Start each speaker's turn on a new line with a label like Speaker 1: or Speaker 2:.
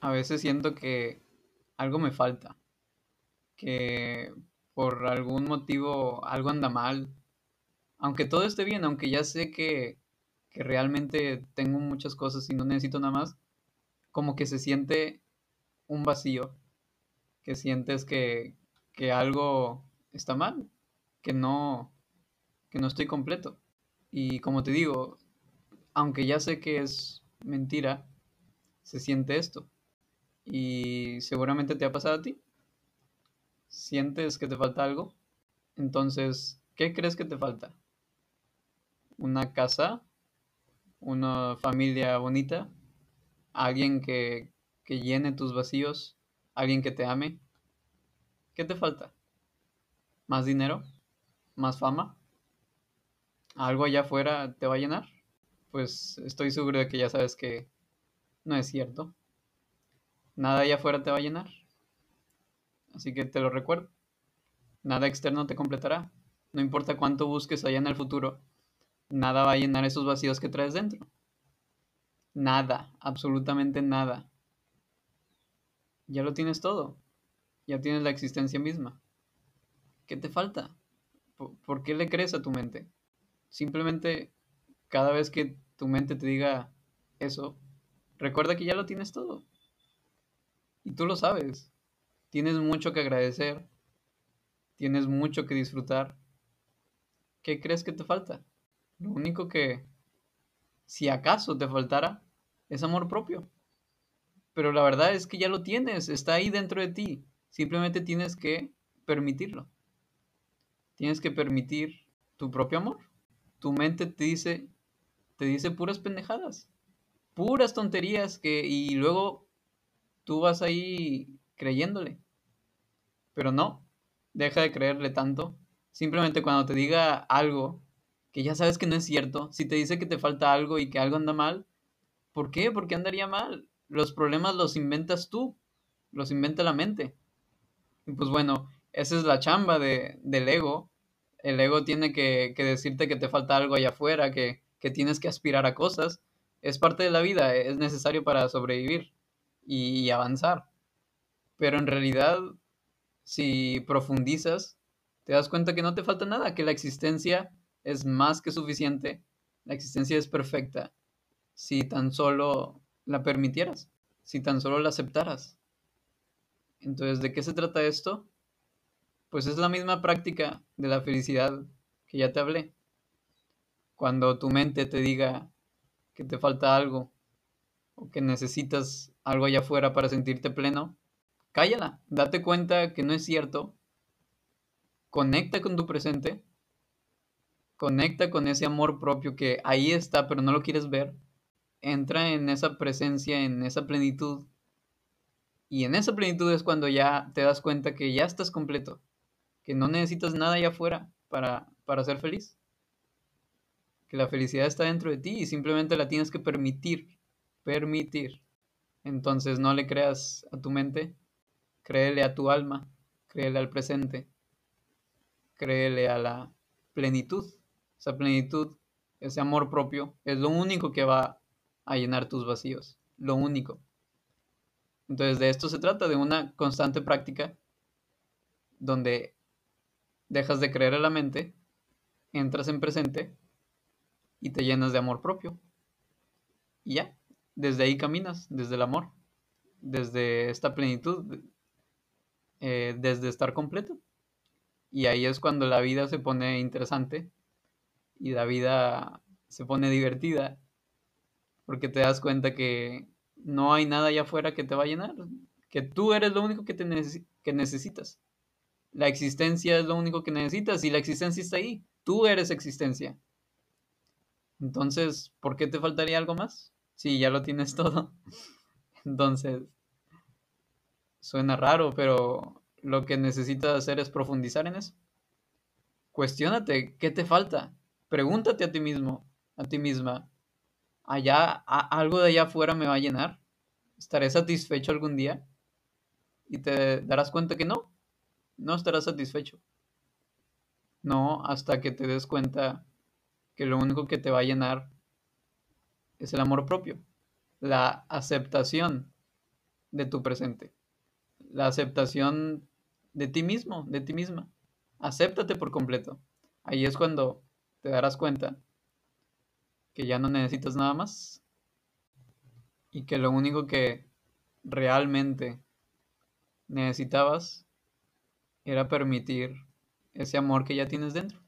Speaker 1: A veces siento que algo me falta, que por algún motivo algo anda mal, aunque todo esté bien, aunque ya sé que, que realmente tengo muchas cosas y no necesito nada más, como que se siente un vacío, que sientes que, que algo está mal, que no, que no estoy completo. Y como te digo, aunque ya sé que es mentira, se siente esto. Y seguramente te ha pasado a ti. ¿Sientes que te falta algo? Entonces, ¿qué crees que te falta? ¿Una casa? ¿Una familia bonita? ¿Alguien que, que llene tus vacíos? ¿Alguien que te ame? ¿Qué te falta? ¿Más dinero? ¿Más fama? ¿Algo allá afuera te va a llenar? Pues estoy seguro de que ya sabes que no es cierto. Nada allá afuera te va a llenar. Así que te lo recuerdo. Nada externo te completará. No importa cuánto busques allá en el futuro, nada va a llenar esos vacíos que traes dentro. Nada, absolutamente nada. Ya lo tienes todo. Ya tienes la existencia misma. ¿Qué te falta? ¿Por, qué le crees a tu mente? Simplemente cada vez que tu mente te diga eso, recuerda que ya lo tienes todo. Y tú lo sabes. Tienes mucho que agradecer. Tienes mucho que disfrutar. ¿Qué crees que te falta? Lo único que, si acaso te faltara, es amor propio. Pero la verdad es que ya lo tienes, está ahí dentro de ti. Simplemente tienes que permitirlo. Tienes que permitir tu propio amor. Tu mente te dice, te dice puras pendejadas, puras tonterías que y luego tú vas ahí creyéndole. Pero no, deja de creerle tanto. Simplemente cuando te diga algo que ya sabes que no es cierto, si te dice que te falta algo y que algo anda mal, ¿por qué? ¿Por qué andaría mal? Los problemas los inventas tú, los inventa la mente. Y pues bueno, esa es la chamba de, del ego. El ego tiene que, que, decirte que te falta algo allá afuera, que, que tienes que aspirar a cosas. Es parte de la vida, es necesario para sobrevivir y, avanzar. Pero en realidad, si profundizas, te das cuenta que no te falta nada, que la existencia es más que suficiente, la existencia es perfecta, si tan solo la permitieras, si tan solo la aceptaras. Entonces, ¿de qué se trata esto? Pues es la misma práctica de la felicidad que ya te hablé. Cuando tu mente te diga que te falta algo o que necesitas algo allá afuera para sentirte pleno, cállala, date cuenta que no es cierto, conecta con tu presente, conecta con ese amor propio que ahí está pero no lo quieres ver, entra en esa presencia, en esa plenitud, y en esa plenitud es cuando ya te das cuenta que ya estás completo, que no necesitas nada allá afuera para, para ser feliz, que la felicidad está dentro de ti y simplemente la tienes que permitir, permitir. Entonces no le creas a tu mente, créele a tu alma, créele al presente, créele a la plenitud. Esa plenitud, ese amor propio, es lo único que va a llenar tus vacíos, lo único. Entonces de esto se trata, de una constante práctica donde dejas de creer a la mente, entras en presente y te llenas de amor propio. Y ya, desde ahí caminas, desde el amor, desde esta plenitud, eh, desde estar completo. Y ahí es cuando la vida se pone interesante y la vida se pone divertida, porque te das cuenta que no hay nada allá afuera que te va a llenar, que tú eres lo único que, te que necesitas. La existencia es lo único que necesitas y la existencia está ahí. Tú eres existencia. Entonces, ¿por qué te faltaría algo más? Sí, ya lo tienes todo. Entonces, suena raro, pero lo que necesitas hacer es profundizar en eso. Cuestiónate, ¿qué te falta? Pregúntate a ti mismo, a ti misma, ¿allá, algo de allá afuera me va a llenar? ¿Estaré satisfecho algún día? Y te darás cuenta que no, no estarás satisfecho. No, hasta que te des cuenta que lo único que te va a llenar es el amor propio, la aceptación de tu presente. La aceptación de ti mismo, de ti misma. Acéptate por completo. Ahí es cuando te darás cuenta que ya no necesitas nada más y que lo único que realmente necesitabas era permitir ese amor que ya tienes dentro.